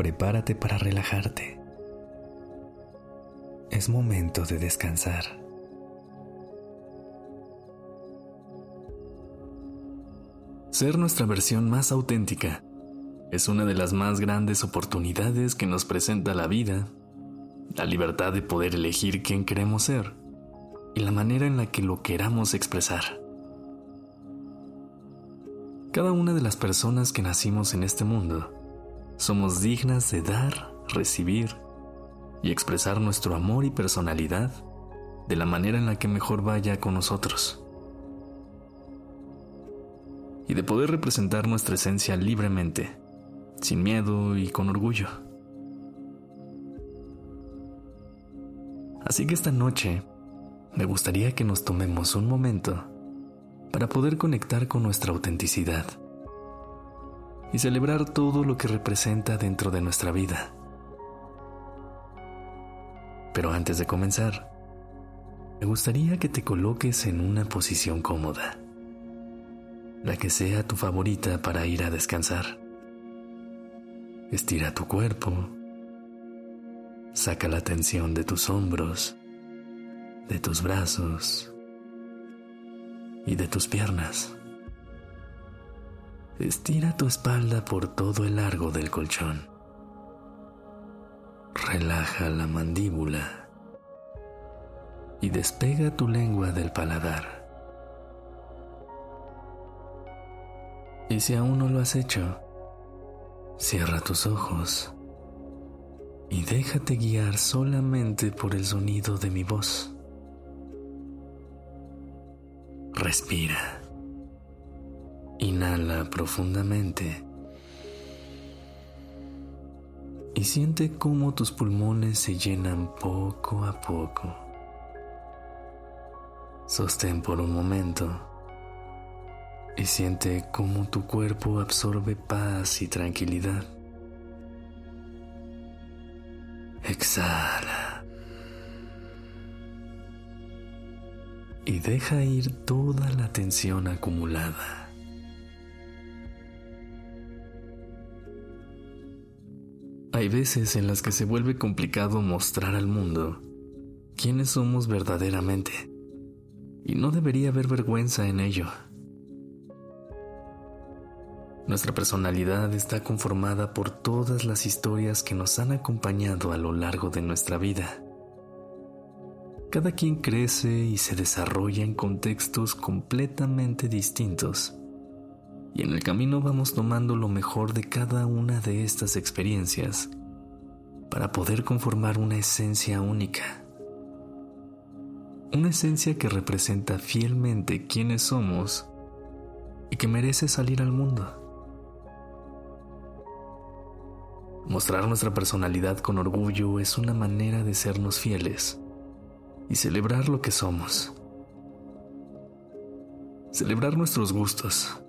Prepárate para relajarte. Es momento de descansar. Ser nuestra versión más auténtica es una de las más grandes oportunidades que nos presenta la vida, la libertad de poder elegir quién queremos ser y la manera en la que lo queramos expresar. Cada una de las personas que nacimos en este mundo somos dignas de dar, recibir y expresar nuestro amor y personalidad de la manera en la que mejor vaya con nosotros. Y de poder representar nuestra esencia libremente, sin miedo y con orgullo. Así que esta noche me gustaría que nos tomemos un momento para poder conectar con nuestra autenticidad y celebrar todo lo que representa dentro de nuestra vida. Pero antes de comenzar, me gustaría que te coloques en una posición cómoda, la que sea tu favorita para ir a descansar. Estira tu cuerpo, saca la tensión de tus hombros, de tus brazos, y de tus piernas. Estira tu espalda por todo el largo del colchón. Relaja la mandíbula y despega tu lengua del paladar. Y si aún no lo has hecho, cierra tus ojos y déjate guiar solamente por el sonido de mi voz. Respira. Inhala profundamente. Y siente cómo tus pulmones se llenan poco a poco. Sostén por un momento y siente cómo tu cuerpo absorbe paz y tranquilidad. Exhala. y deja ir toda la tensión acumulada. Hay veces en las que se vuelve complicado mostrar al mundo quiénes somos verdaderamente y no debería haber vergüenza en ello. Nuestra personalidad está conformada por todas las historias que nos han acompañado a lo largo de nuestra vida cada quien crece y se desarrolla en contextos completamente distintos. Y en el camino vamos tomando lo mejor de cada una de estas experiencias para poder conformar una esencia única. Una esencia que representa fielmente quiénes somos y que merece salir al mundo. Mostrar nuestra personalidad con orgullo es una manera de sernos fieles y celebrar lo que somos. Celebrar nuestros gustos,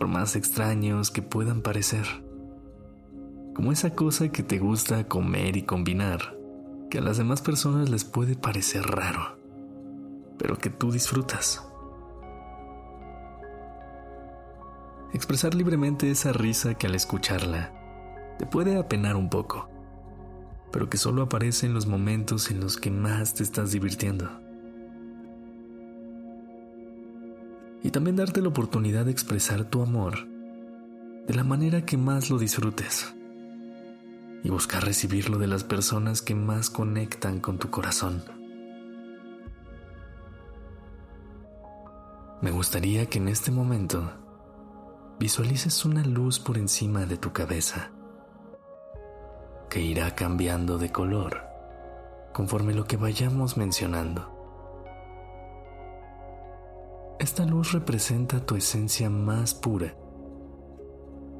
por más extraños que puedan parecer. Como esa cosa que te gusta comer y combinar, que a las demás personas les puede parecer raro, pero que tú disfrutas. Expresar libremente esa risa que al escucharla te puede apenar un poco pero que solo aparece en los momentos en los que más te estás divirtiendo. Y también darte la oportunidad de expresar tu amor de la manera que más lo disfrutes y buscar recibirlo de las personas que más conectan con tu corazón. Me gustaría que en este momento visualices una luz por encima de tu cabeza que irá cambiando de color conforme lo que vayamos mencionando. Esta luz representa tu esencia más pura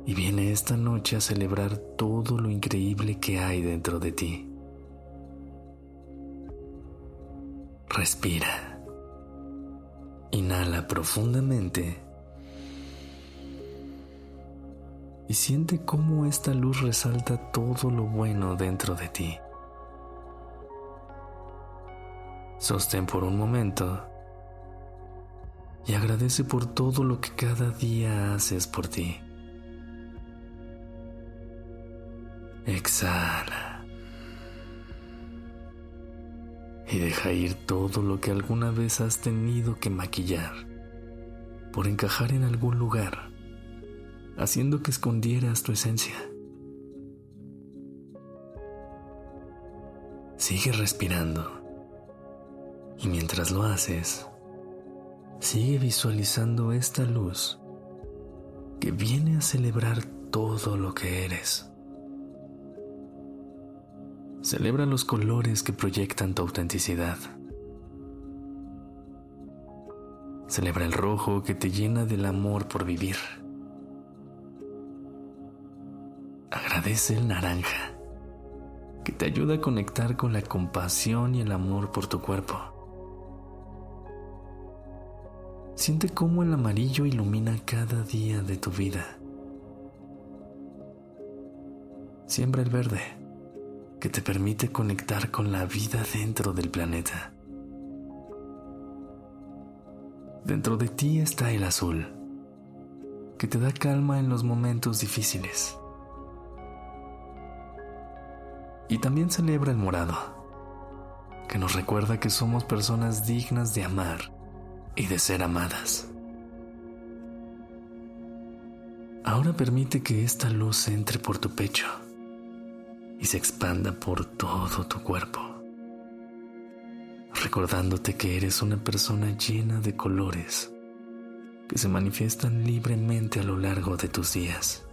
y viene esta noche a celebrar todo lo increíble que hay dentro de ti. Respira. Inhala profundamente y siente cómo esta luz resalta todo lo bueno dentro de ti. Sostén por un momento y agradece por todo lo que cada día haces por ti. Exhala. Y deja ir todo lo que alguna vez has tenido que maquillar por encajar en algún lugar, haciendo que escondieras tu esencia. Sigue respirando. Y mientras lo haces, sigue visualizando esta luz que viene a celebrar todo lo que eres. Celebra los colores que proyectan tu autenticidad. Celebra el rojo que te llena del amor por vivir. Agradece el naranja que te ayuda a conectar con la compasión y el amor por tu cuerpo. Siente cómo el amarillo ilumina cada día de tu vida. Siembra el verde que te permite conectar con la vida dentro del planeta. Dentro de ti está el azul, que te da calma en los momentos difíciles. Y también celebra el morado, que nos recuerda que somos personas dignas de amar y de ser amadas. Ahora permite que esta luz entre por tu pecho y se expanda por todo tu cuerpo, recordándote que eres una persona llena de colores que se manifiestan libremente a lo largo de tus días.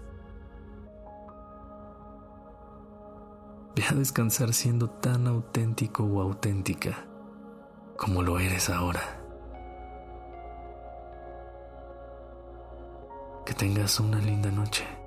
Ve a descansar siendo tan auténtico o auténtica como lo eres ahora. Tengas una linda noche.